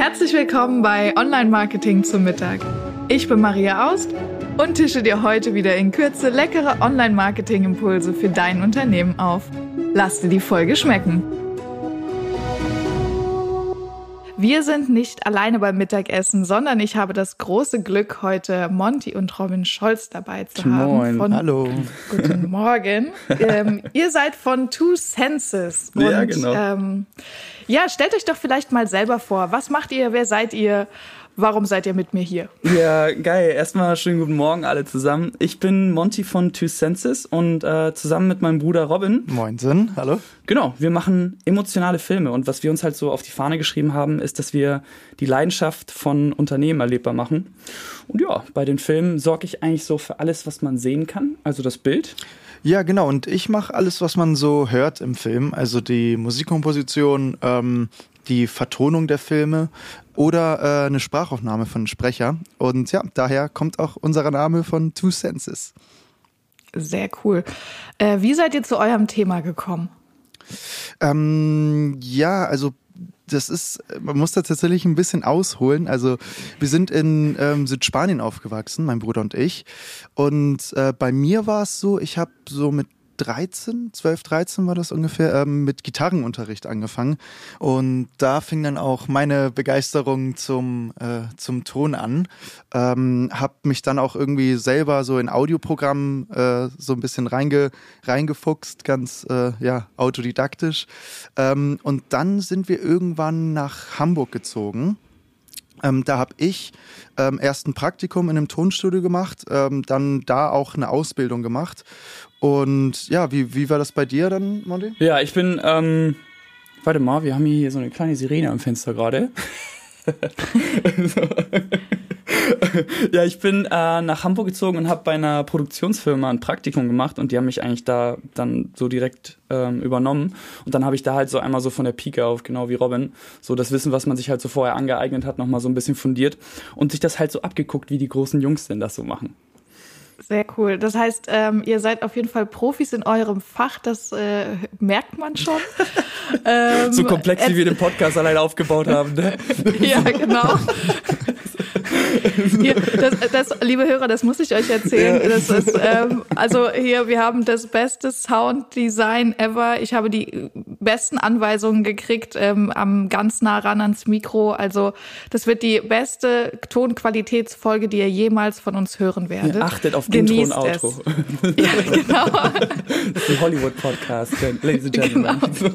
Herzlich willkommen bei Online Marketing zum Mittag. Ich bin Maria Aust und tische dir heute wieder in Kürze leckere Online Marketing Impulse für dein Unternehmen auf. Lass dir die Folge schmecken. Wir sind nicht alleine beim Mittagessen, sondern ich habe das große Glück, heute Monty und Robin Scholz dabei zu Moin. haben. Von, Hallo. Guten Morgen. ähm, ihr seid von Two Senses. Und, ja, genau. Ähm, ja, stellt euch doch vielleicht mal selber vor. Was macht ihr? Wer seid ihr? Warum seid ihr mit mir hier? Ja, geil. Erstmal schönen guten Morgen alle zusammen. Ich bin Monty von Two Senses und äh, zusammen mit meinem Bruder Robin. Moinsen, hallo. Genau, wir machen emotionale Filme und was wir uns halt so auf die Fahne geschrieben haben, ist, dass wir die Leidenschaft von Unternehmen erlebbar machen. Und ja, bei den Filmen sorge ich eigentlich so für alles, was man sehen kann, also das Bild. Ja, genau. Und ich mache alles, was man so hört im Film. Also die Musikkomposition, ähm, die Vertonung der Filme oder äh, eine Sprachaufnahme von Sprecher. Und ja, daher kommt auch unser Name von Two Senses. Sehr cool. Äh, wie seid ihr zu eurem Thema gekommen? Ähm, ja, also das ist, man muss da tatsächlich ein bisschen ausholen. Also wir sind in ähm, Südspanien aufgewachsen, mein Bruder und ich. Und äh, bei mir war es so, ich habe so mit 13, 12, 13 war das ungefähr, ähm, mit Gitarrenunterricht angefangen. Und da fing dann auch meine Begeisterung zum, äh, zum Ton an. Ähm, hab mich dann auch irgendwie selber so in Audioprogrammen äh, so ein bisschen reinge, reingefuchst, ganz äh, ja, autodidaktisch. Ähm, und dann sind wir irgendwann nach Hamburg gezogen. Ähm, da habe ich ähm, erst ein Praktikum in einem Tonstudio gemacht, ähm, dann da auch eine Ausbildung gemacht und ja, wie, wie war das bei dir dann, Monty? Ja, ich bin, ähm, warte mal, wir haben hier so eine kleine Sirene am Fenster gerade. ja, ich bin äh, nach Hamburg gezogen und habe bei einer Produktionsfirma ein Praktikum gemacht und die haben mich eigentlich da dann so direkt ähm, übernommen. Und dann habe ich da halt so einmal so von der Pike auf, genau wie Robin, so das Wissen, was man sich halt so vorher angeeignet hat, nochmal so ein bisschen fundiert und sich das halt so abgeguckt, wie die großen Jungs denn das so machen. Sehr cool. Das heißt, ähm, ihr seid auf jeden Fall Profis in eurem Fach, das äh, merkt man schon. ähm, so komplex, wie wir den Podcast allein aufgebaut haben, ne? ja, genau. Hier, das, das, liebe Hörer, das muss ich euch erzählen. Das ist, ähm, also hier, wir haben das beste Sounddesign ever. Ich habe die besten Anweisungen gekriegt, ähm, am ganz nah ran ans Mikro. Also das wird die beste Tonqualitätsfolge, die ihr jemals von uns hören werdet. Ja, achtet auf Intro und Outro. ja, genau. Das ist ein Hollywood-Podcast, Ladies and Gentlemen. Genau.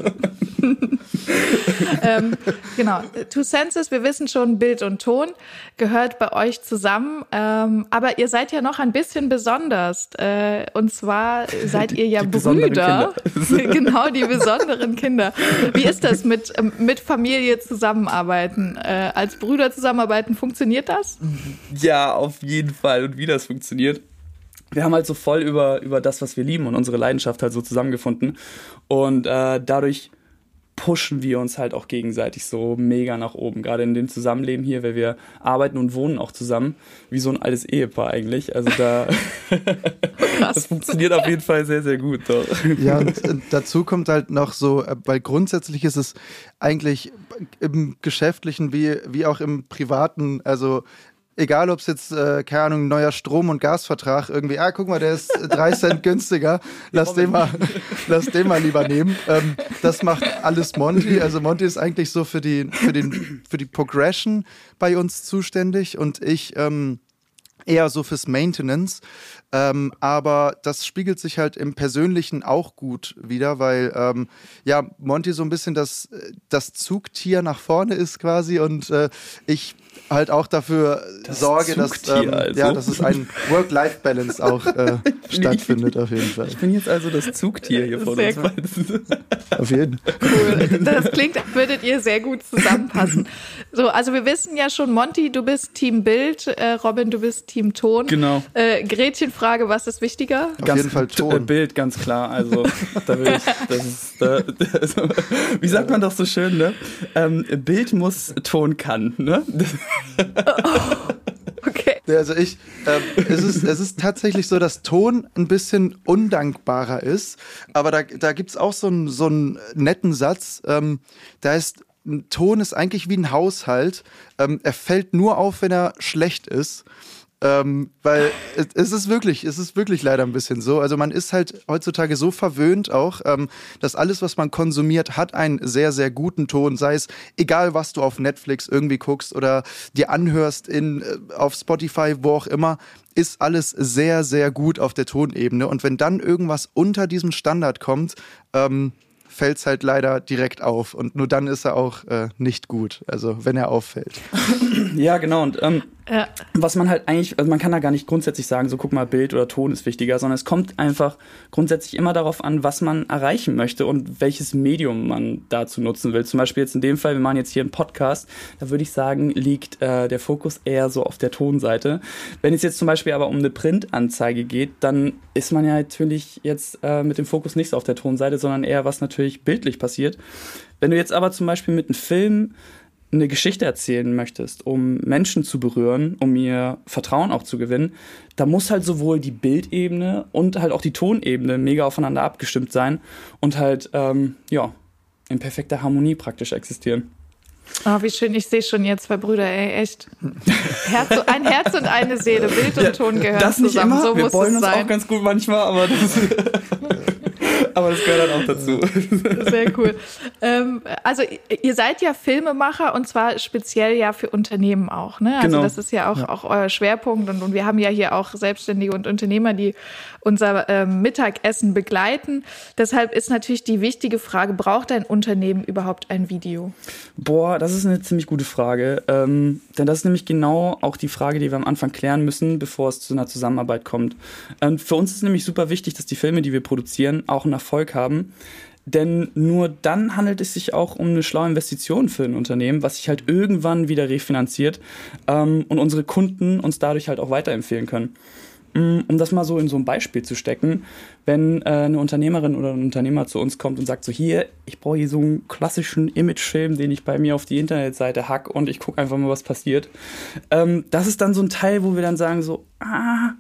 ähm, genau. Two Senses, wir wissen schon, Bild und Ton gehört bei euch zusammen. Ähm, aber ihr seid ja noch ein bisschen besonders. Äh, und zwar seid ihr ja die Brüder. genau, die besonderen Kinder. Wie ist das mit, ähm, mit Familie zusammenarbeiten? Äh, als Brüder zusammenarbeiten, funktioniert das? Ja, auf jeden Fall. Und wie das funktioniert wir haben halt so voll über, über das, was wir lieben und unsere Leidenschaft halt so zusammengefunden. Und äh, dadurch pushen wir uns halt auch gegenseitig so mega nach oben. Gerade in dem Zusammenleben hier, weil wir arbeiten und wohnen auch zusammen, wie so ein altes Ehepaar eigentlich. Also da, das funktioniert auf jeden Fall sehr, sehr gut. Doch. Ja, und äh, dazu kommt halt noch so, äh, weil grundsätzlich ist es eigentlich im Geschäftlichen wie, wie auch im Privaten, also egal ob es jetzt, äh, keine Ahnung, neuer Strom- und Gasvertrag irgendwie, ah, guck mal, der ist drei Cent günstiger, lass den mal, lass den mal lieber nehmen. Ähm, das macht alles Monty. Also Monty ist eigentlich so für die, für den, für die Progression bei uns zuständig und ich ähm, eher so fürs Maintenance. Ähm, aber das spiegelt sich halt im Persönlichen auch gut wieder, weil ähm, ja Monty so ein bisschen das, das Zugtier nach vorne ist quasi und äh, ich halt auch dafür das sorge, dass, ähm, also. ja, dass es ein Work-Life-Balance auch äh, stattfindet, auf jeden Fall. Ich bin jetzt also das Zugtier hier vor uns. auf jeden Fall. Cool. Das klingt, würdet ihr sehr gut zusammenpassen. So, also wir wissen ja schon, Monty, du bist Team Bild, äh, Robin, du bist Team Ton. Genau. Äh, Gretchen, Frage, was ist wichtiger? Auf ganz jeden Fall Ton. Bild, ganz klar. Also, da will ich, das ist, da, also, wie sagt man doch so schön, ne? Ähm, Bild muss, Ton kann, ne? Okay. Also ich, äh, es, ist, es ist tatsächlich so, dass Ton ein bisschen undankbarer ist, aber da, da gibt es auch so einen, so einen netten Satz, ähm, da ist Ton ist eigentlich wie ein Haushalt. Ähm, er fällt nur auf, wenn er schlecht ist. Ähm, weil es, ist wirklich, es ist wirklich leider ein bisschen so. Also man ist halt heutzutage so verwöhnt auch, ähm, dass alles, was man konsumiert, hat einen sehr, sehr guten Ton. Sei es egal, was du auf Netflix irgendwie guckst oder dir anhörst in, äh, auf Spotify, wo auch immer, ist alles sehr, sehr gut auf der Tonebene. Und wenn dann irgendwas unter diesem Standard kommt, ähm, fällt es halt leider direkt auf. Und nur dann ist er auch äh, nicht gut, also wenn er auffällt. Ja, genau. Und ähm, ja. Was man halt eigentlich, also man kann da gar nicht grundsätzlich sagen, so guck mal, Bild oder Ton ist wichtiger, sondern es kommt einfach grundsätzlich immer darauf an, was man erreichen möchte und welches Medium man dazu nutzen will. Zum Beispiel jetzt in dem Fall, wir machen jetzt hier einen Podcast, da würde ich sagen, liegt äh, der Fokus eher so auf der Tonseite. Wenn es jetzt zum Beispiel aber um eine Printanzeige geht, dann ist man ja natürlich jetzt äh, mit dem Fokus nicht so auf der Tonseite, sondern eher was natürlich bildlich passiert. Wenn du jetzt aber zum Beispiel mit einem Film eine Geschichte erzählen möchtest, um Menschen zu berühren, um ihr Vertrauen auch zu gewinnen, da muss halt sowohl die Bildebene und halt auch die Tonebene mega aufeinander abgestimmt sein und halt, ähm, ja, in perfekter Harmonie praktisch existieren. Oh, wie schön, ich sehe schon jetzt zwei Brüder, ey, echt. Herz, ein Herz und eine Seele, Bild und Ton gehören das nicht zusammen. Immer. So Wir muss wollen es uns sein. auch ganz gut manchmal, aber das aber das gehört dann auch dazu. Sehr cool. Ähm, also ihr seid ja Filmemacher und zwar speziell ja für Unternehmen auch. Ne? Also genau. das ist ja auch, ja. auch euer Schwerpunkt und, und wir haben ja hier auch Selbstständige und Unternehmer, die unser ähm, Mittagessen begleiten. Deshalb ist natürlich die wichtige Frage, braucht ein Unternehmen überhaupt ein Video? Boah, das ist eine ziemlich gute Frage. Ähm, denn das ist nämlich genau auch die Frage, die wir am Anfang klären müssen, bevor es zu einer Zusammenarbeit kommt. Ähm, für uns ist nämlich super wichtig, dass die Filme, die wir produzieren, auch einen Erfolg haben. Denn nur dann handelt es sich auch um eine schlaue Investition für ein Unternehmen, was sich halt irgendwann wieder refinanziert ähm, und unsere Kunden uns dadurch halt auch weiterempfehlen können. Mm, um das mal so in so ein Beispiel zu stecken, wenn äh, eine Unternehmerin oder ein Unternehmer zu uns kommt und sagt so, hier, ich brauche hier so einen klassischen Imagefilm, den ich bei mir auf die Internetseite hack und ich gucke einfach mal, was passiert. Ähm, das ist dann so ein Teil, wo wir dann sagen so, ah,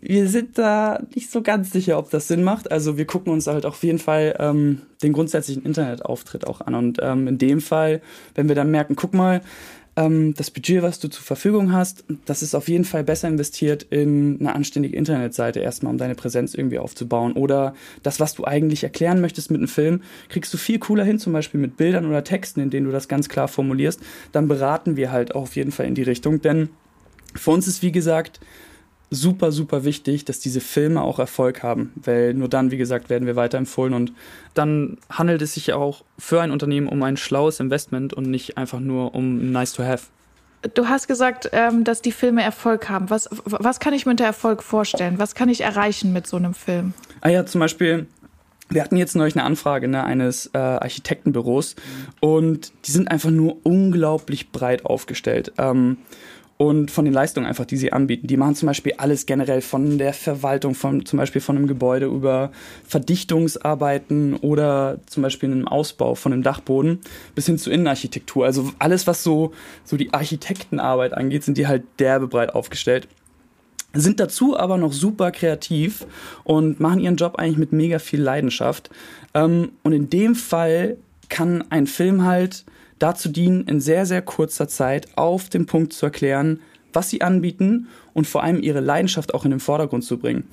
wir sind da nicht so ganz sicher, ob das Sinn macht. Also wir gucken uns halt auf jeden Fall ähm, den grundsätzlichen Internetauftritt auch an. Und ähm, in dem Fall, wenn wir dann merken, guck mal, ähm, das Budget, was du zur Verfügung hast, das ist auf jeden Fall besser investiert in eine anständige Internetseite erstmal, um deine Präsenz irgendwie aufzubauen. Oder das, was du eigentlich erklären möchtest mit einem Film, kriegst du viel cooler hin, zum Beispiel mit Bildern oder Texten, in denen du das ganz klar formulierst. Dann beraten wir halt auch auf jeden Fall in die Richtung. Denn für uns ist, wie gesagt, super, super wichtig, dass diese Filme auch Erfolg haben, weil nur dann, wie gesagt, werden wir weiterempfohlen und dann handelt es sich ja auch für ein Unternehmen um ein schlaues Investment und nicht einfach nur um nice to have. Du hast gesagt, ähm, dass die Filme Erfolg haben. Was, was kann ich mir unter Erfolg vorstellen? Was kann ich erreichen mit so einem Film? Ah ja, zum Beispiel wir hatten jetzt neulich eine Anfrage ne, eines äh, Architektenbüros mhm. und die sind einfach nur unglaublich breit aufgestellt. Ähm, und von den Leistungen einfach, die sie anbieten. Die machen zum Beispiel alles generell von der Verwaltung, von zum Beispiel von einem Gebäude über Verdichtungsarbeiten oder zum Beispiel einem Ausbau von einem Dachboden bis hin zu Innenarchitektur. Also alles, was so, so die Architektenarbeit angeht, sind die halt derbe breit aufgestellt. Sind dazu aber noch super kreativ und machen ihren Job eigentlich mit mega viel Leidenschaft. Ähm, und in dem Fall kann ein Film halt dazu dienen, in sehr, sehr kurzer Zeit auf den Punkt zu erklären, was sie anbieten und vor allem ihre Leidenschaft auch in den Vordergrund zu bringen.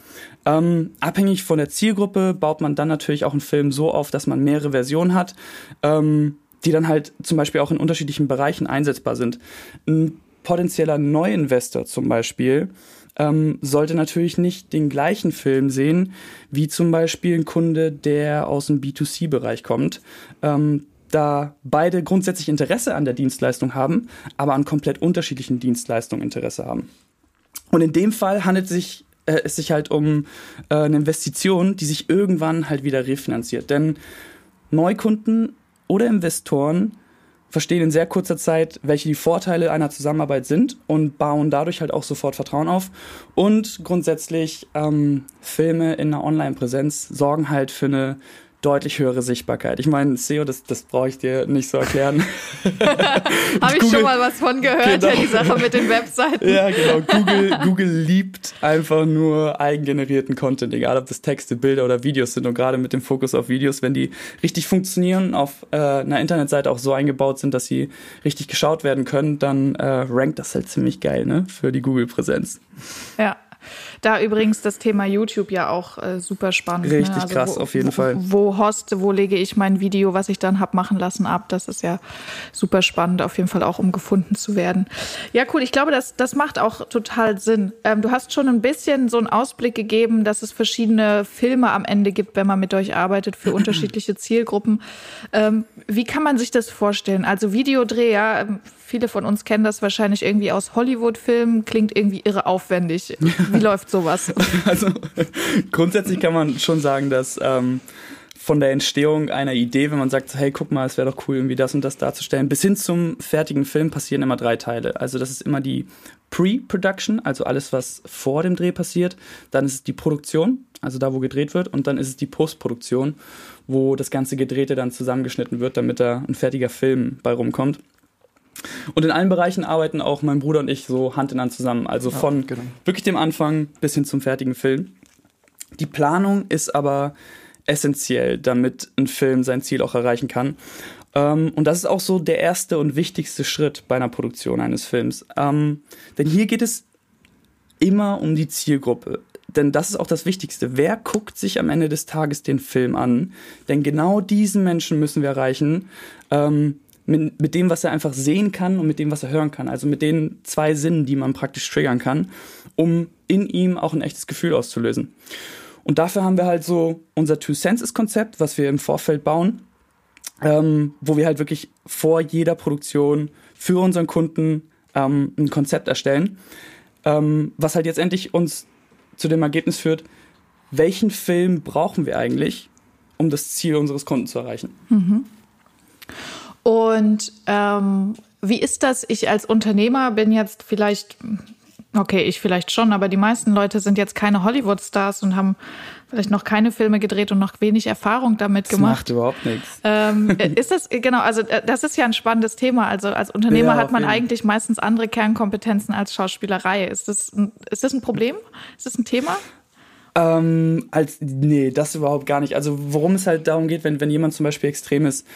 Ähm, abhängig von der Zielgruppe baut man dann natürlich auch einen Film so auf, dass man mehrere Versionen hat, ähm, die dann halt zum Beispiel auch in unterschiedlichen Bereichen einsetzbar sind. Ein potenzieller Neuinvestor zum Beispiel ähm, sollte natürlich nicht den gleichen Film sehen wie zum Beispiel ein Kunde, der aus dem B2C-Bereich kommt. Ähm, da beide grundsätzlich Interesse an der Dienstleistung haben, aber an komplett unterschiedlichen Dienstleistungen Interesse haben. Und in dem Fall handelt es sich, äh, es sich halt um äh, eine Investition, die sich irgendwann halt wieder refinanziert. Denn Neukunden oder Investoren verstehen in sehr kurzer Zeit, welche die Vorteile einer Zusammenarbeit sind und bauen dadurch halt auch sofort Vertrauen auf. Und grundsätzlich ähm, Filme in einer Online-Präsenz sorgen halt für eine deutlich höhere Sichtbarkeit. Ich meine, SEO, das, das brauche ich dir nicht so erklären. Habe ich schon mal was von gehört, genau. ja, die Sache mit den Webseiten. Ja, genau. Google, Google liebt einfach nur eigengenerierten Content, egal ob das Texte, Bilder oder Videos sind. Und gerade mit dem Fokus auf Videos, wenn die richtig funktionieren, auf äh, einer Internetseite auch so eingebaut sind, dass sie richtig geschaut werden können, dann äh, rankt das halt ziemlich geil, ne? Für die Google-Präsenz. Ja, da übrigens das Thema YouTube ja auch äh, super spannend. Ne? Richtig ne? also krass, wo, auf jeden wo, Fall. Wo hoste, wo lege ich mein Video, was ich dann habe machen lassen, ab? Das ist ja super spannend, auf jeden Fall auch, um gefunden zu werden. Ja, cool. Ich glaube, das, das macht auch total Sinn. Ähm, du hast schon ein bisschen so einen Ausblick gegeben, dass es verschiedene Filme am Ende gibt, wenn man mit euch arbeitet, für unterschiedliche Zielgruppen. Ähm, wie kann man sich das vorstellen? Also Videodreh, ja, ähm, viele von uns kennen das wahrscheinlich irgendwie aus Hollywood-Filmen, klingt irgendwie irre aufwendig. Wie läuft sowas? Also grundsätzlich kann man schon sagen, dass ähm, von der Entstehung einer Idee, wenn man sagt, hey, guck mal, es wäre doch cool, irgendwie das und das darzustellen, bis hin zum fertigen Film passieren immer drei Teile. Also das ist immer die Pre-Production, also alles, was vor dem Dreh passiert. Dann ist es die Produktion, also da, wo gedreht wird. Und dann ist es die Postproduktion, wo das ganze Gedrehte dann zusammengeschnitten wird, damit da ein fertiger Film bei rumkommt. Und in allen Bereichen arbeiten auch mein Bruder und ich so Hand in Hand zusammen. Also ja, von genau. wirklich dem Anfang bis hin zum fertigen Film. Die Planung ist aber essentiell, damit ein Film sein Ziel auch erreichen kann. Ähm, und das ist auch so der erste und wichtigste Schritt bei einer Produktion eines Films. Ähm, denn hier geht es immer um die Zielgruppe. Denn das ist auch das Wichtigste. Wer guckt sich am Ende des Tages den Film an? Denn genau diesen Menschen müssen wir erreichen. Ähm, mit, mit dem, was er einfach sehen kann und mit dem, was er hören kann. Also mit den zwei Sinnen, die man praktisch triggern kann, um in ihm auch ein echtes Gefühl auszulösen. Und dafür haben wir halt so unser Two Senses Konzept, was wir im Vorfeld bauen, ähm, wo wir halt wirklich vor jeder Produktion für unseren Kunden ähm, ein Konzept erstellen, ähm, was halt jetzt endlich uns zu dem Ergebnis führt, welchen Film brauchen wir eigentlich, um das Ziel unseres Kunden zu erreichen. Mhm. Und ähm, wie ist das? Ich als Unternehmer bin jetzt vielleicht, okay, ich vielleicht schon, aber die meisten Leute sind jetzt keine Hollywood-Stars und haben vielleicht noch keine Filme gedreht und noch wenig Erfahrung damit gemacht. Das macht überhaupt nichts. Ähm, ist das, genau, also äh, das ist ja ein spannendes Thema. Also als Unternehmer ja, hat man eigentlich meistens andere Kernkompetenzen als Schauspielerei. Ist das, ein, ist das ein Problem? Ist das ein Thema? Ähm, als, nee, das überhaupt gar nicht. Also worum es halt darum geht, wenn, wenn jemand zum Beispiel extrem ist,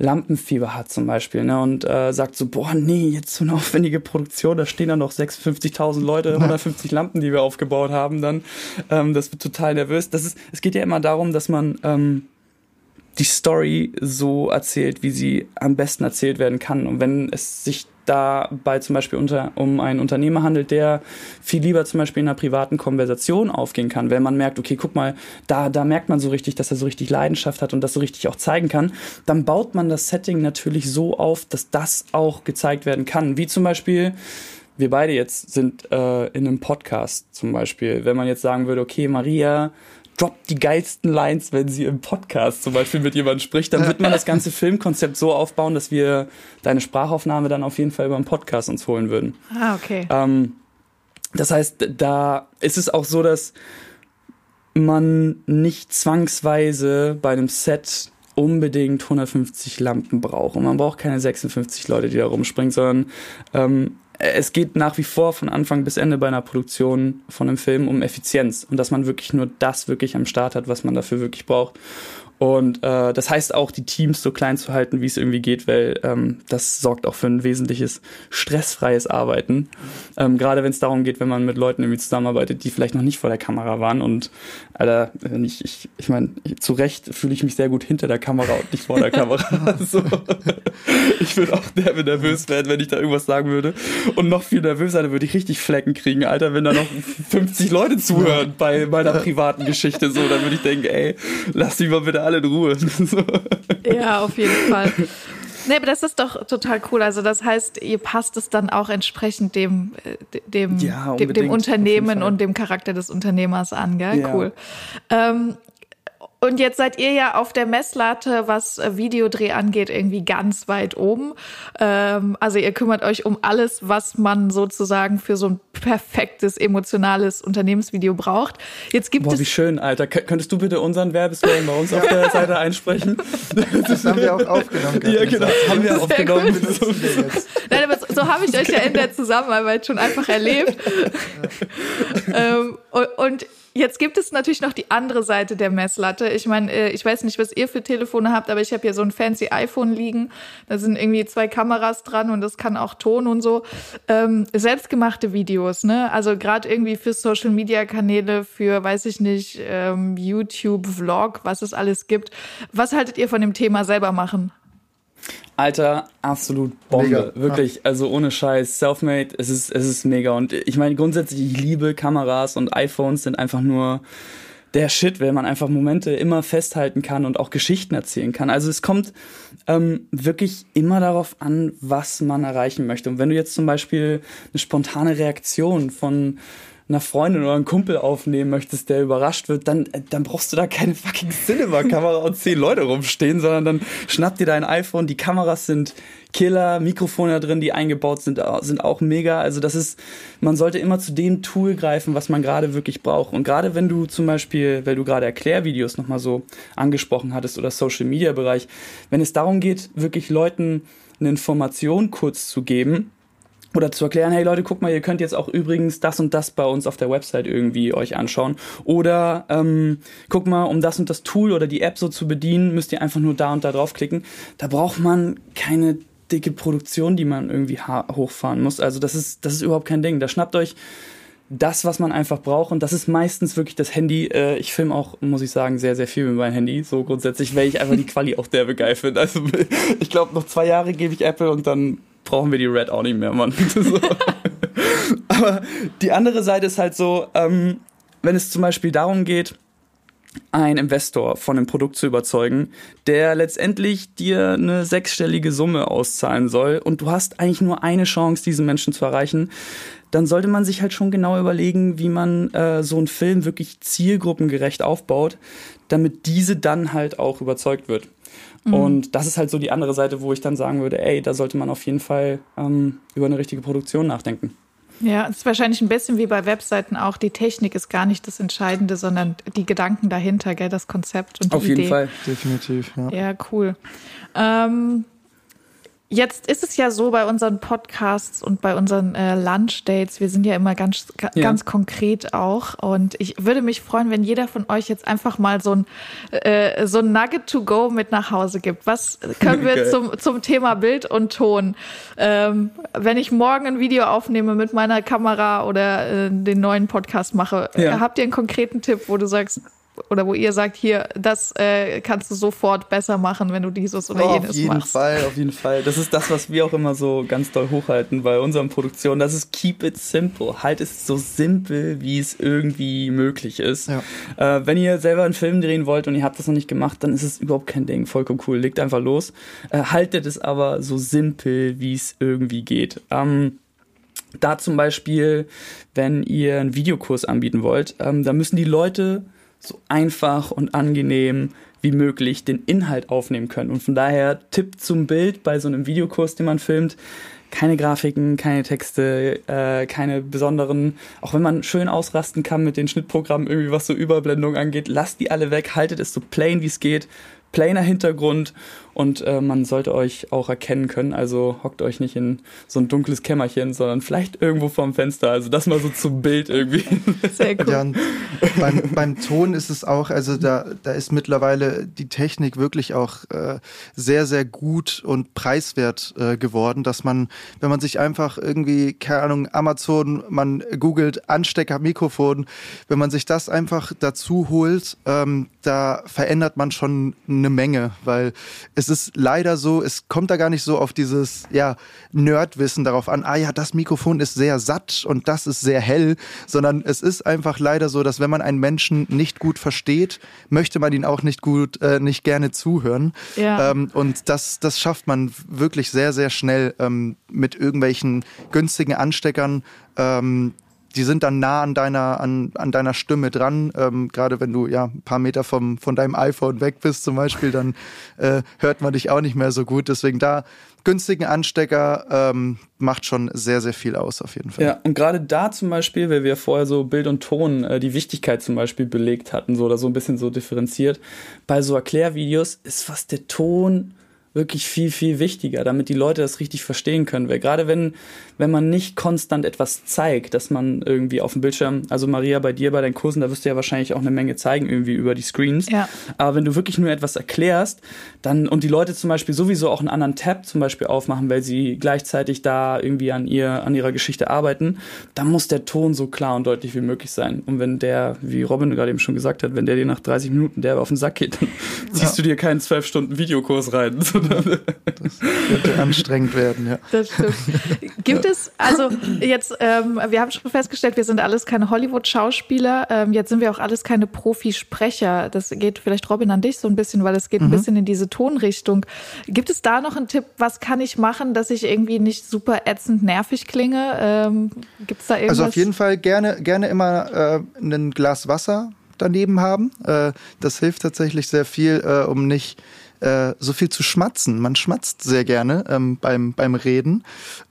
Lampenfieber hat zum Beispiel ne, und äh, sagt so, boah, nee, jetzt so eine aufwendige Produktion, da stehen da noch 56.000 Leute, 150 Lampen, die wir aufgebaut haben, dann ähm, das wird total nervös. Das ist, es geht ja immer darum, dass man ähm, die Story so erzählt, wie sie am besten erzählt werden kann. Und wenn es sich dabei zum Beispiel unter, um einen Unternehmer handelt, der viel lieber zum Beispiel in einer privaten Konversation aufgehen kann, wenn man merkt, okay, guck mal, da, da merkt man so richtig, dass er so richtig Leidenschaft hat und das so richtig auch zeigen kann, dann baut man das Setting natürlich so auf, dass das auch gezeigt werden kann. Wie zum Beispiel, wir beide jetzt sind äh, in einem Podcast zum Beispiel. Wenn man jetzt sagen würde, okay, Maria droppt die geilsten Lines, wenn sie im Podcast zum Beispiel mit jemandem spricht, dann wird man das ganze Filmkonzept so aufbauen, dass wir deine Sprachaufnahme dann auf jeden Fall über einen Podcast uns holen würden. Ah, okay. Ähm, das heißt, da ist es auch so, dass man nicht zwangsweise bei einem Set unbedingt 150 Lampen braucht. Und man braucht keine 56 Leute, die da rumspringen, sondern ähm, es geht nach wie vor von Anfang bis Ende bei einer Produktion von einem Film um Effizienz und dass man wirklich nur das wirklich am Start hat, was man dafür wirklich braucht. Und äh, das heißt auch, die Teams so klein zu halten, wie es irgendwie geht, weil ähm, das sorgt auch für ein wesentliches stressfreies Arbeiten. Ähm, Gerade wenn es darum geht, wenn man mit Leuten irgendwie zusammenarbeitet, die vielleicht noch nicht vor der Kamera waren. Und Alter, ich, ich, ich meine, zu Recht fühle ich mich sehr gut hinter der Kamera und nicht vor der Kamera. so. Ich würde auch derbe nervös werden, wenn ich da irgendwas sagen würde. Und noch viel nervöser, würde ich richtig Flecken kriegen, Alter, wenn da noch 50 Leute zuhören bei meiner privaten Geschichte. So, dann würde ich denken, ey, lass die mal bitte alle in Ruhe. Ja, auf jeden Fall. Nee, aber das ist doch total cool. Also das heißt, ihr passt es dann auch entsprechend dem, äh, dem, ja, dem, dem Unternehmen und dem Charakter des Unternehmers an, gell? Ja. Cool. Ähm, Und jetzt seid ihr ja auf der Messlatte, was äh, Videodreh angeht, irgendwie ganz weit oben. Ähm, also ihr kümmert euch um alles, was man sozusagen für so ein perfektes, emotionales Unternehmensvideo braucht. Jetzt gibt Boah, es wie schön, Alter. K könntest du bitte unseren Werbeslogan bei uns auf der Seite einsprechen? Das haben wir auch aufgenommen. Ja, genau. Das haben wir aufgenommen. Nein, aber so, so habe ich euch ja in der Zusammenarbeit schon einfach erlebt. ähm, und, und Jetzt gibt es natürlich noch die andere Seite der Messlatte. Ich meine, äh, ich weiß nicht, was ihr für Telefone habt, aber ich habe hier so ein fancy iPhone liegen. Da sind irgendwie zwei Kameras dran und das kann auch Ton und so. Ähm, selbstgemachte Videos, ne? Also gerade irgendwie für Social Media Kanäle, für, weiß ich nicht, ähm, YouTube, Vlog, was es alles gibt. Was haltet ihr von dem Thema selber machen? Alter, absolut Bombe. Mega. Wirklich, also ohne Scheiß, Selfmade, es ist, es ist mega. Und ich meine, grundsätzlich, ich liebe Kameras und iPhones sind einfach nur der Shit, weil man einfach Momente immer festhalten kann und auch Geschichten erzählen kann. Also es kommt ähm, wirklich immer darauf an, was man erreichen möchte. Und wenn du jetzt zum Beispiel eine spontane Reaktion von einer Freundin oder einem Kumpel aufnehmen möchtest, der überrascht wird, dann, äh, dann brauchst du da keine fucking Cinema-Kamera und zehn Leute rumstehen, sondern dann schnapp dir dein iPhone. Die Kameras sind Killer, Mikrofone da drin, die eingebaut sind, sind auch mega. Also das ist, man sollte immer zu dem Tool greifen, was man gerade wirklich braucht. Und gerade wenn du zum Beispiel, weil du gerade Erklärvideos nochmal so angesprochen hattest oder Social-Media-Bereich, wenn es darum geht, wirklich Leuten eine Information kurz zu geben, oder zu erklären, hey Leute, guck mal, ihr könnt jetzt auch übrigens das und das bei uns auf der Website irgendwie euch anschauen. Oder ähm, guck mal, um das und das Tool oder die App so zu bedienen, müsst ihr einfach nur da und da draufklicken. Da braucht man keine dicke Produktion, die man irgendwie hochfahren muss. Also das ist, das ist überhaupt kein Ding. Da schnappt euch das, was man einfach braucht. Und das ist meistens wirklich das Handy. Äh, ich filme auch, muss ich sagen, sehr, sehr viel mit meinem Handy. So grundsätzlich, weil ich einfach die Quali auch derbe geil finde. Also ich glaube, noch zwei Jahre gebe ich Apple und dann brauchen wir die Red auch nicht mehr, Mann. so. Aber die andere Seite ist halt so, ähm, wenn es zum Beispiel darum geht, einen Investor von einem Produkt zu überzeugen, der letztendlich dir eine sechsstellige Summe auszahlen soll und du hast eigentlich nur eine Chance, diesen Menschen zu erreichen, dann sollte man sich halt schon genau überlegen, wie man äh, so einen Film wirklich zielgruppengerecht aufbaut, damit diese dann halt auch überzeugt wird. Mhm. Und das ist halt so die andere Seite, wo ich dann sagen würde, ey, da sollte man auf jeden Fall ähm, über eine richtige Produktion nachdenken. Ja, es ist wahrscheinlich ein bisschen wie bei Webseiten auch. Die Technik ist gar nicht das Entscheidende, sondern die Gedanken dahinter, gell, das Konzept und die Auf jeden Idee. Fall, definitiv. Ja, ja cool. Ähm, Jetzt ist es ja so bei unseren Podcasts und bei unseren äh, Lunch-Dates, wir sind ja immer ganz, ja. ganz konkret auch. Und ich würde mich freuen, wenn jeder von euch jetzt einfach mal so ein, äh, so ein Nugget to go mit nach Hause gibt. Was können wir zum, zum Thema Bild und Ton? Ähm, wenn ich morgen ein Video aufnehme mit meiner Kamera oder äh, den neuen Podcast mache, ja. habt ihr einen konkreten Tipp, wo du sagst, oder wo ihr sagt, hier, das äh, kannst du sofort besser machen, wenn du dieses oder oh, jenes machst. Auf jeden machst. Fall, auf jeden Fall. Das ist das, was wir auch immer so ganz doll hochhalten bei unseren Produktionen. Das ist keep it simple. Halt es so simpel, wie es irgendwie möglich ist. Ja. Äh, wenn ihr selber einen Film drehen wollt und ihr habt das noch nicht gemacht, dann ist es überhaupt kein Ding. Vollkommen cool. Legt einfach los. Äh, haltet es aber so simpel, wie es irgendwie geht. Ähm, da zum Beispiel, wenn ihr einen Videokurs anbieten wollt, ähm, da müssen die Leute so einfach und angenehm wie möglich den Inhalt aufnehmen können. Und von daher Tipp zum Bild bei so einem Videokurs, den man filmt. Keine Grafiken, keine Texte, äh, keine besonderen, auch wenn man schön ausrasten kann mit den Schnittprogrammen, irgendwie was so Überblendung angeht, lasst die alle weg, haltet es so plain wie es geht, plainer Hintergrund und äh, man sollte euch auch erkennen können. Also hockt euch nicht in so ein dunkles Kämmerchen, sondern vielleicht irgendwo vorm Fenster. Also das mal so zum Bild irgendwie. Sehr cool. Ja, beim, beim Ton ist es auch, also da, da ist mittlerweile die Technik wirklich auch äh, sehr, sehr gut und preiswert äh, geworden, dass man, wenn man sich einfach irgendwie, keine Ahnung, Amazon, man googelt Anstecker, Mikrofon, wenn man sich das einfach dazu holt, ähm, da verändert man schon eine Menge, weil es ist leider so, es kommt da gar nicht so auf dieses ja, Nerdwissen darauf an, ah ja, das Mikrofon ist sehr satt und das ist sehr hell, sondern es ist einfach leider so, dass wenn man einen Menschen nicht gut versteht, möchte man ihn auch nicht gut, äh, nicht gerne zuhören. Ja. Ähm, und das, das schafft man wirklich sehr, sehr schnell ähm, mit irgendwelchen günstigen Ansteckern. Ähm, die sind dann nah an deiner, an, an deiner Stimme dran. Ähm, Gerade wenn du ja ein paar Meter vom, von deinem iPhone weg bist zum Beispiel, dann äh, hört man dich auch nicht mehr so gut. Deswegen da günstigen Anstecker ähm, macht schon sehr, sehr viel aus auf jeden Fall. Ja, und gerade da zum Beispiel, weil wir vorher so Bild und Ton äh, die Wichtigkeit zum Beispiel belegt hatten, so oder so ein bisschen so differenziert, bei so Erklärvideos ist fast der Ton wirklich viel, viel wichtiger, damit die Leute das richtig verstehen können. Weil gerade wenn, wenn man nicht konstant etwas zeigt, dass man irgendwie auf dem Bildschirm, also Maria, bei dir, bei deinen Kursen, da wirst du ja wahrscheinlich auch eine Menge zeigen, irgendwie über die Screens. Ja. Aber wenn du wirklich nur etwas erklärst, dann, und die Leute zum Beispiel sowieso auch einen anderen Tab zum Beispiel aufmachen, weil sie gleichzeitig da irgendwie an ihr, an ihrer Geschichte arbeiten, dann muss der Ton so klar und deutlich wie möglich sein. Und wenn der, wie Robin gerade eben schon gesagt hat, wenn der dir nach 30 Minuten der auf den Sack geht, dann ja. ziehst du dir keinen 12 Stunden Videokurs rein. das könnte anstrengend werden, ja. Das stimmt. Gibt es, also jetzt, ähm, wir haben schon festgestellt, wir sind alles keine Hollywood-Schauspieler, ähm, jetzt sind wir auch alles keine Profisprecher. Das geht vielleicht, Robin, an dich so ein bisschen, weil es geht mhm. ein bisschen in diese Tonrichtung. Gibt es da noch einen Tipp, was kann ich machen, dass ich irgendwie nicht super ätzend nervig klinge? Ähm, Gibt es da irgendwas? Also auf jeden Fall gerne, gerne immer äh, ein Glas Wasser daneben haben. Äh, das hilft tatsächlich sehr viel, äh, um nicht äh, so viel zu schmatzen. Man schmatzt sehr gerne ähm, beim, beim Reden.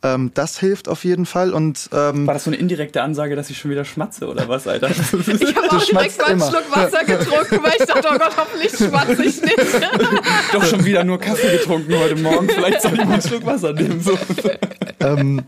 Ähm, das hilft auf jeden Fall. Und, ähm, War das so eine indirekte Ansage, dass ich schon wieder schmatze oder was, Alter? ich habe auch direkt mal einen Schluck Wasser getrunken, weil ich dachte, oh Gott, hoffentlich schmatze ich nicht. Doch schon wieder nur Kaffee getrunken heute Morgen. Vielleicht soll ich mal einen Schluck Wasser nehmen. So. ähm,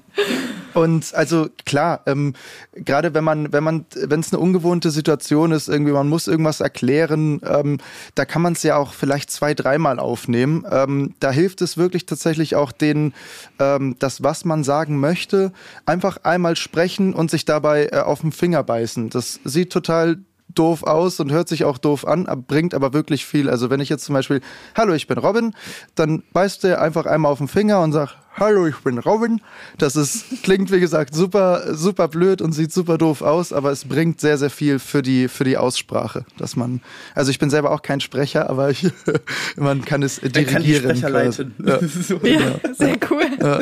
und also klar, ähm, gerade wenn man, wenn man, wenn es eine ungewohnte Situation ist, irgendwie man muss irgendwas erklären, ähm, da kann man es ja auch vielleicht zwei, dreimal aufnehmen. Ähm, da hilft es wirklich tatsächlich auch den, ähm, das, was man sagen möchte, einfach einmal sprechen und sich dabei äh, auf den Finger beißen. Das sieht total doof aus und hört sich auch doof an, bringt aber wirklich viel. Also wenn ich jetzt zum Beispiel, hallo, ich bin Robin, dann beißt der einfach einmal auf den Finger und sagt, hallo, ich bin Robin. Das ist, klingt wie gesagt super, super blöd und sieht super doof aus, aber es bringt sehr, sehr viel für die, für die Aussprache, dass man, also ich bin selber auch kein Sprecher, aber ich, man kann es dirigieren. Kann die Sprecher leiten. Ja. ja, sehr cool. Ja.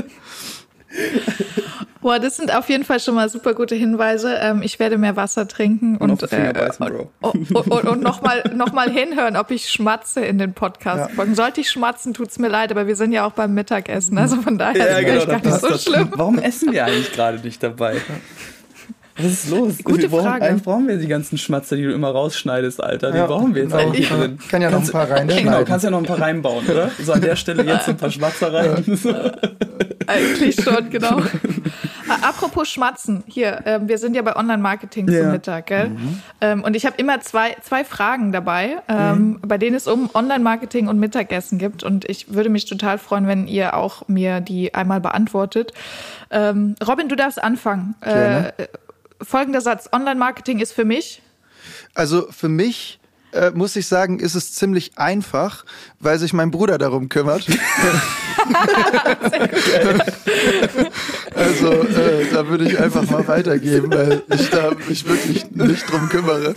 Boah, das sind auf jeden Fall schon mal super gute Hinweise. Ähm, ich werde mehr Wasser trinken und, und, äh, beißen, und, und, und, nochmal noch mal hinhören, ob ich schmatze in den Podcast-Folgen. Ja. Sollte ich schmatzen, tut's mir leid, aber wir sind ja auch beim Mittagessen, also von daher ja, ist genau, gar nicht so schlimm. Warum essen wir eigentlich gerade nicht dabei? Was ist los? Gute wir Frage. Eigentlich brauchen wir die ganzen Schmatzer, die du immer rausschneidest, Alter. Die ja, brauchen wir jetzt auch nicht drin. Kann ja noch ein paar reinschneiden. Genau, kannst ja noch ein paar reinbauen, oder? So an der Stelle jetzt ein paar Schmatzer rein. Eigentlich schon, genau. Apropos Schmatzen, hier, ähm, wir sind ja bei Online-Marketing ja. zum Mittag, gell? Mhm. Ähm, und ich habe immer zwei, zwei Fragen dabei, ähm, mhm. bei denen es um Online-Marketing und Mittagessen gibt. Und ich würde mich total freuen, wenn ihr auch mir die einmal beantwortet. Ähm, Robin, du darfst anfangen. Äh, folgender Satz: Online-Marketing ist für mich. Also für mich äh, muss ich sagen, ist es ziemlich einfach, weil sich mein Bruder darum kümmert. also äh, da würde ich einfach mal weitergeben, weil ich da mich wirklich nicht drum kümmere.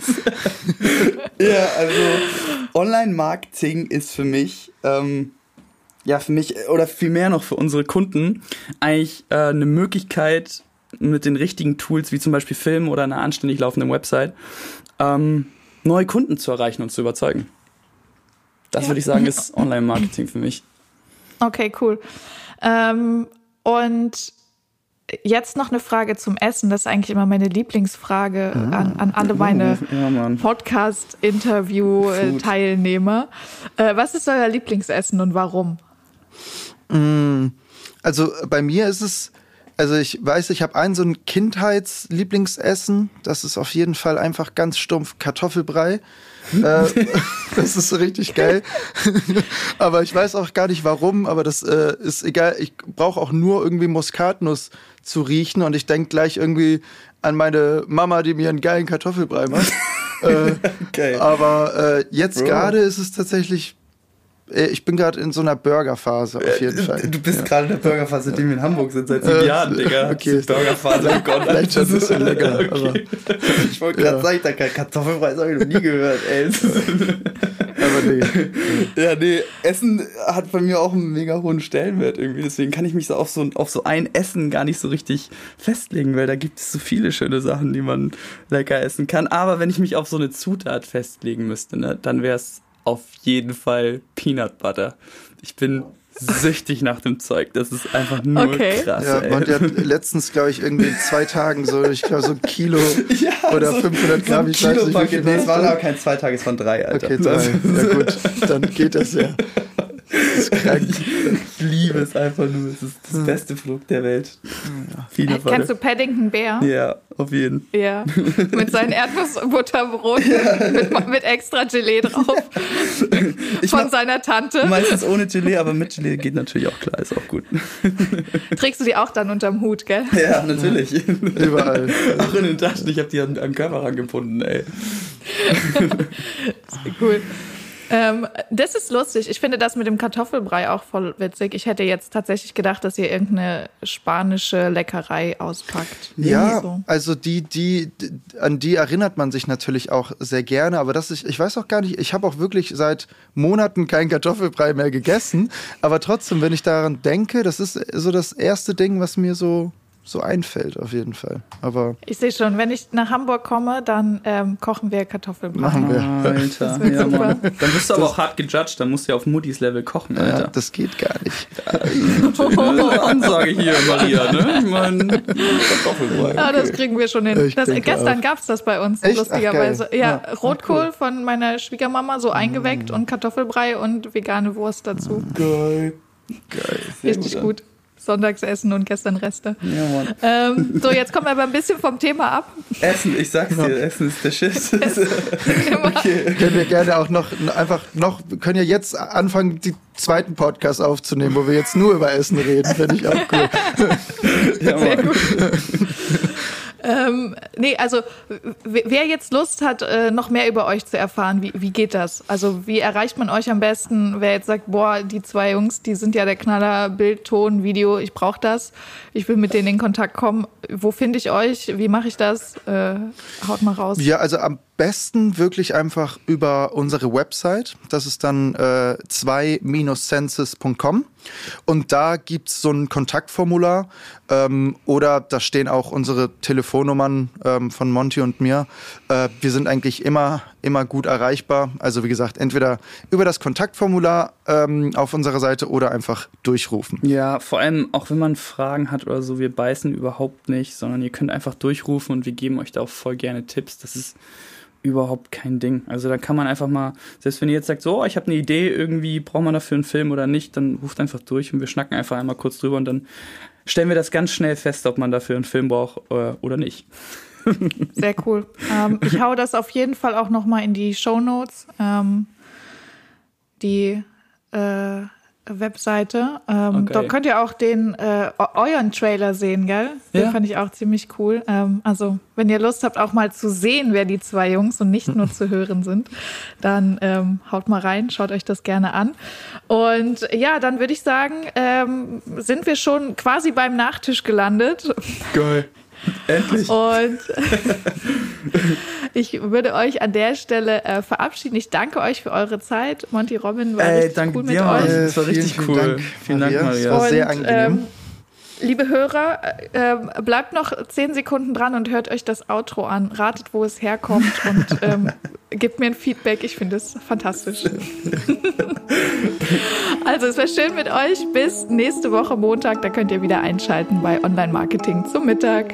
ja, also Online-Marketing ist für mich, ähm, ja, für mich oder vielmehr noch für unsere Kunden eigentlich äh, eine Möglichkeit mit den richtigen Tools, wie zum Beispiel Film oder einer anständig laufenden Website, ähm, neue Kunden zu erreichen und zu überzeugen. Das ja. würde ich sagen, ist Online-Marketing für mich. Okay, cool. Ähm, und jetzt noch eine Frage zum Essen. Das ist eigentlich immer meine Lieblingsfrage ah. an, an, alle meine ja, Podcast-Interview-Teilnehmer. Äh, was ist euer Lieblingsessen und warum? Mm, also bei mir ist es also ich weiß, ich habe ein so ein Kindheitslieblingsessen. Das ist auf jeden Fall einfach ganz stumpf Kartoffelbrei. äh, das ist richtig geil. aber ich weiß auch gar nicht warum, aber das äh, ist egal. Ich brauche auch nur irgendwie Muskatnuss zu riechen und ich denke gleich irgendwie an meine Mama, die mir einen geilen Kartoffelbrei macht. äh, okay. Aber äh, jetzt gerade ist es tatsächlich ich bin gerade in so einer Burgerphase auf jeden äh, Fall. Du bist ja. gerade in der Burgerphase, seitdem wir in Hamburg sind, seit sieben äh, Jahren, Digga. Okay. Burgerphase begonnen. Vielleicht schon ein bisschen länger. Okay. Ich wollte gerade ja. sagen, da Kartoffelpreis habe ich noch nie gehört, ey. aber nee. ja, nee, Essen hat bei mir auch einen mega hohen Stellenwert irgendwie. Deswegen kann ich mich so auf so, auf so ein Essen gar nicht so richtig festlegen, weil da gibt es so viele schöne Sachen, die man lecker essen kann. Aber wenn ich mich auf so eine Zutat festlegen müsste, ne, dann wäre es auf jeden Fall Peanut Butter. Ich bin süchtig nach dem Zeug. Das ist einfach nur okay. krass. Ja, ey. und der hat letztens, glaube ich, irgendwie in zwei Tagen so, ich glaube, so ein Kilo ja, oder so, 500 Gramm. So ich weiß nicht, wie viel nee, es waren aber kein zwei Tage, es waren drei, Alter. Okay, drei. Ja gut, dann geht das ja. Das ist krank. Ich liebe es einfach nur. Es ist das beste Flug der Welt. Ja. Viele Kennst du Paddington Bear? Ja, auf jeden. Ja, mit seinem Erdnussbutterbrot ja. mit, mit, extra Gelee drauf. Ich Von seiner Tante. Meistens ohne Gelee, aber mit Gelee geht natürlich auch klar, ist auch gut. Trägst du die auch dann unterm Hut, gell? Ja, natürlich. Überall. Auch in den Taschen. Ich habe die an, am Körper rangebunden, ey. cool. Ähm, das ist lustig. Ich finde das mit dem Kartoffelbrei auch voll witzig. Ich hätte jetzt tatsächlich gedacht, dass ihr irgendeine spanische Leckerei auspackt. Ja, so. also die, die, an die erinnert man sich natürlich auch sehr gerne, aber das ist, ich weiß auch gar nicht, ich habe auch wirklich seit Monaten keinen Kartoffelbrei mehr gegessen, aber trotzdem, wenn ich daran denke, das ist so das erste Ding, was mir so so einfällt, auf jeden Fall. Aber ich sehe schon, wenn ich nach Hamburg komme, dann ähm, kochen wir Kartoffelbrei. Machen wir. Alter. Ja, Mann. Dann bist du aber auch hart gejudged, dann musst du ja auf Muttys Level kochen, Alter. Ja, das geht gar nicht. Ja, Ansage hier, Maria, ne? Ich meine, Kartoffelbrei. Ja, das kriegen wir schon hin. Das, gestern gab es das bei uns, Echt? lustigerweise. Ach, ja, Rotkohl cool. von meiner Schwiegermama, so eingeweckt mm. und Kartoffelbrei und vegane Wurst dazu. Geil. Geil. Richtig gut. Sonntagsessen und gestern Reste. Ja, Mann. Ähm, so, jetzt kommen wir aber ein bisschen vom Thema ab. Essen, ich sag's dir, Essen ist der Schiss. okay. Können wir gerne auch noch einfach noch, können ja jetzt anfangen, die zweiten Podcast aufzunehmen, wo wir jetzt nur über Essen reden, finde ich auch cool. ja, Sehr gut. Ähm, nee, also wer jetzt Lust hat, äh, noch mehr über euch zu erfahren, wie, wie geht das? Also wie erreicht man euch am besten? Wer jetzt sagt, boah, die zwei Jungs, die sind ja der Knaller, Bild, Ton, Video, ich brauche das, ich will mit denen in Kontakt kommen. Wo finde ich euch? Wie mache ich das? Äh, haut mal raus. Ja, also am besten wirklich einfach über unsere Website. Das ist dann äh, 2-senses.com. Und da gibt's so ein Kontaktformular ähm, oder da stehen auch unsere Telefonnummern ähm, von Monty und mir. Äh, wir sind eigentlich immer, immer gut erreichbar. Also wie gesagt, entweder über das Kontaktformular ähm, auf unserer Seite oder einfach durchrufen. Ja, vor allem auch wenn man Fragen hat oder so, wir beißen überhaupt nicht, sondern ihr könnt einfach durchrufen und wir geben euch da auch voll gerne Tipps. Das ist überhaupt kein Ding. Also da kann man einfach mal, selbst wenn ihr jetzt sagt, so, ich habe eine Idee, irgendwie braucht man dafür einen Film oder nicht, dann ruft einfach durch und wir schnacken einfach einmal kurz drüber und dann stellen wir das ganz schnell fest, ob man dafür einen Film braucht äh, oder nicht. Sehr cool. Ähm, ich hau das auf jeden Fall auch noch mal in die Show Notes. Ähm, die äh, Webseite. Ähm, okay. Dort könnt ihr auch den äh, euren Trailer sehen, gell? Den ja. fand ich auch ziemlich cool. Ähm, also, wenn ihr Lust habt, auch mal zu sehen, wer die zwei Jungs und nicht nur zu hören sind, dann ähm, haut mal rein, schaut euch das gerne an. Und ja, dann würde ich sagen, ähm, sind wir schon quasi beim Nachtisch gelandet. Geil. Endlich. Und ich würde euch an der Stelle äh, verabschieden. Ich danke euch für eure Zeit. Monty Robin war Ey, richtig cool mit dir, euch. Das war richtig vielen, cool. Dank, vielen Dank, Maria. Das war sehr angenehm. Ähm, liebe Hörer, äh, bleibt noch zehn Sekunden dran und hört euch das Outro an. Ratet, wo es herkommt und ähm, gebt mir ein Feedback. Ich finde es fantastisch. also, es war schön mit euch. Bis nächste Woche Montag. Da könnt ihr wieder einschalten bei Online Marketing zum Mittag.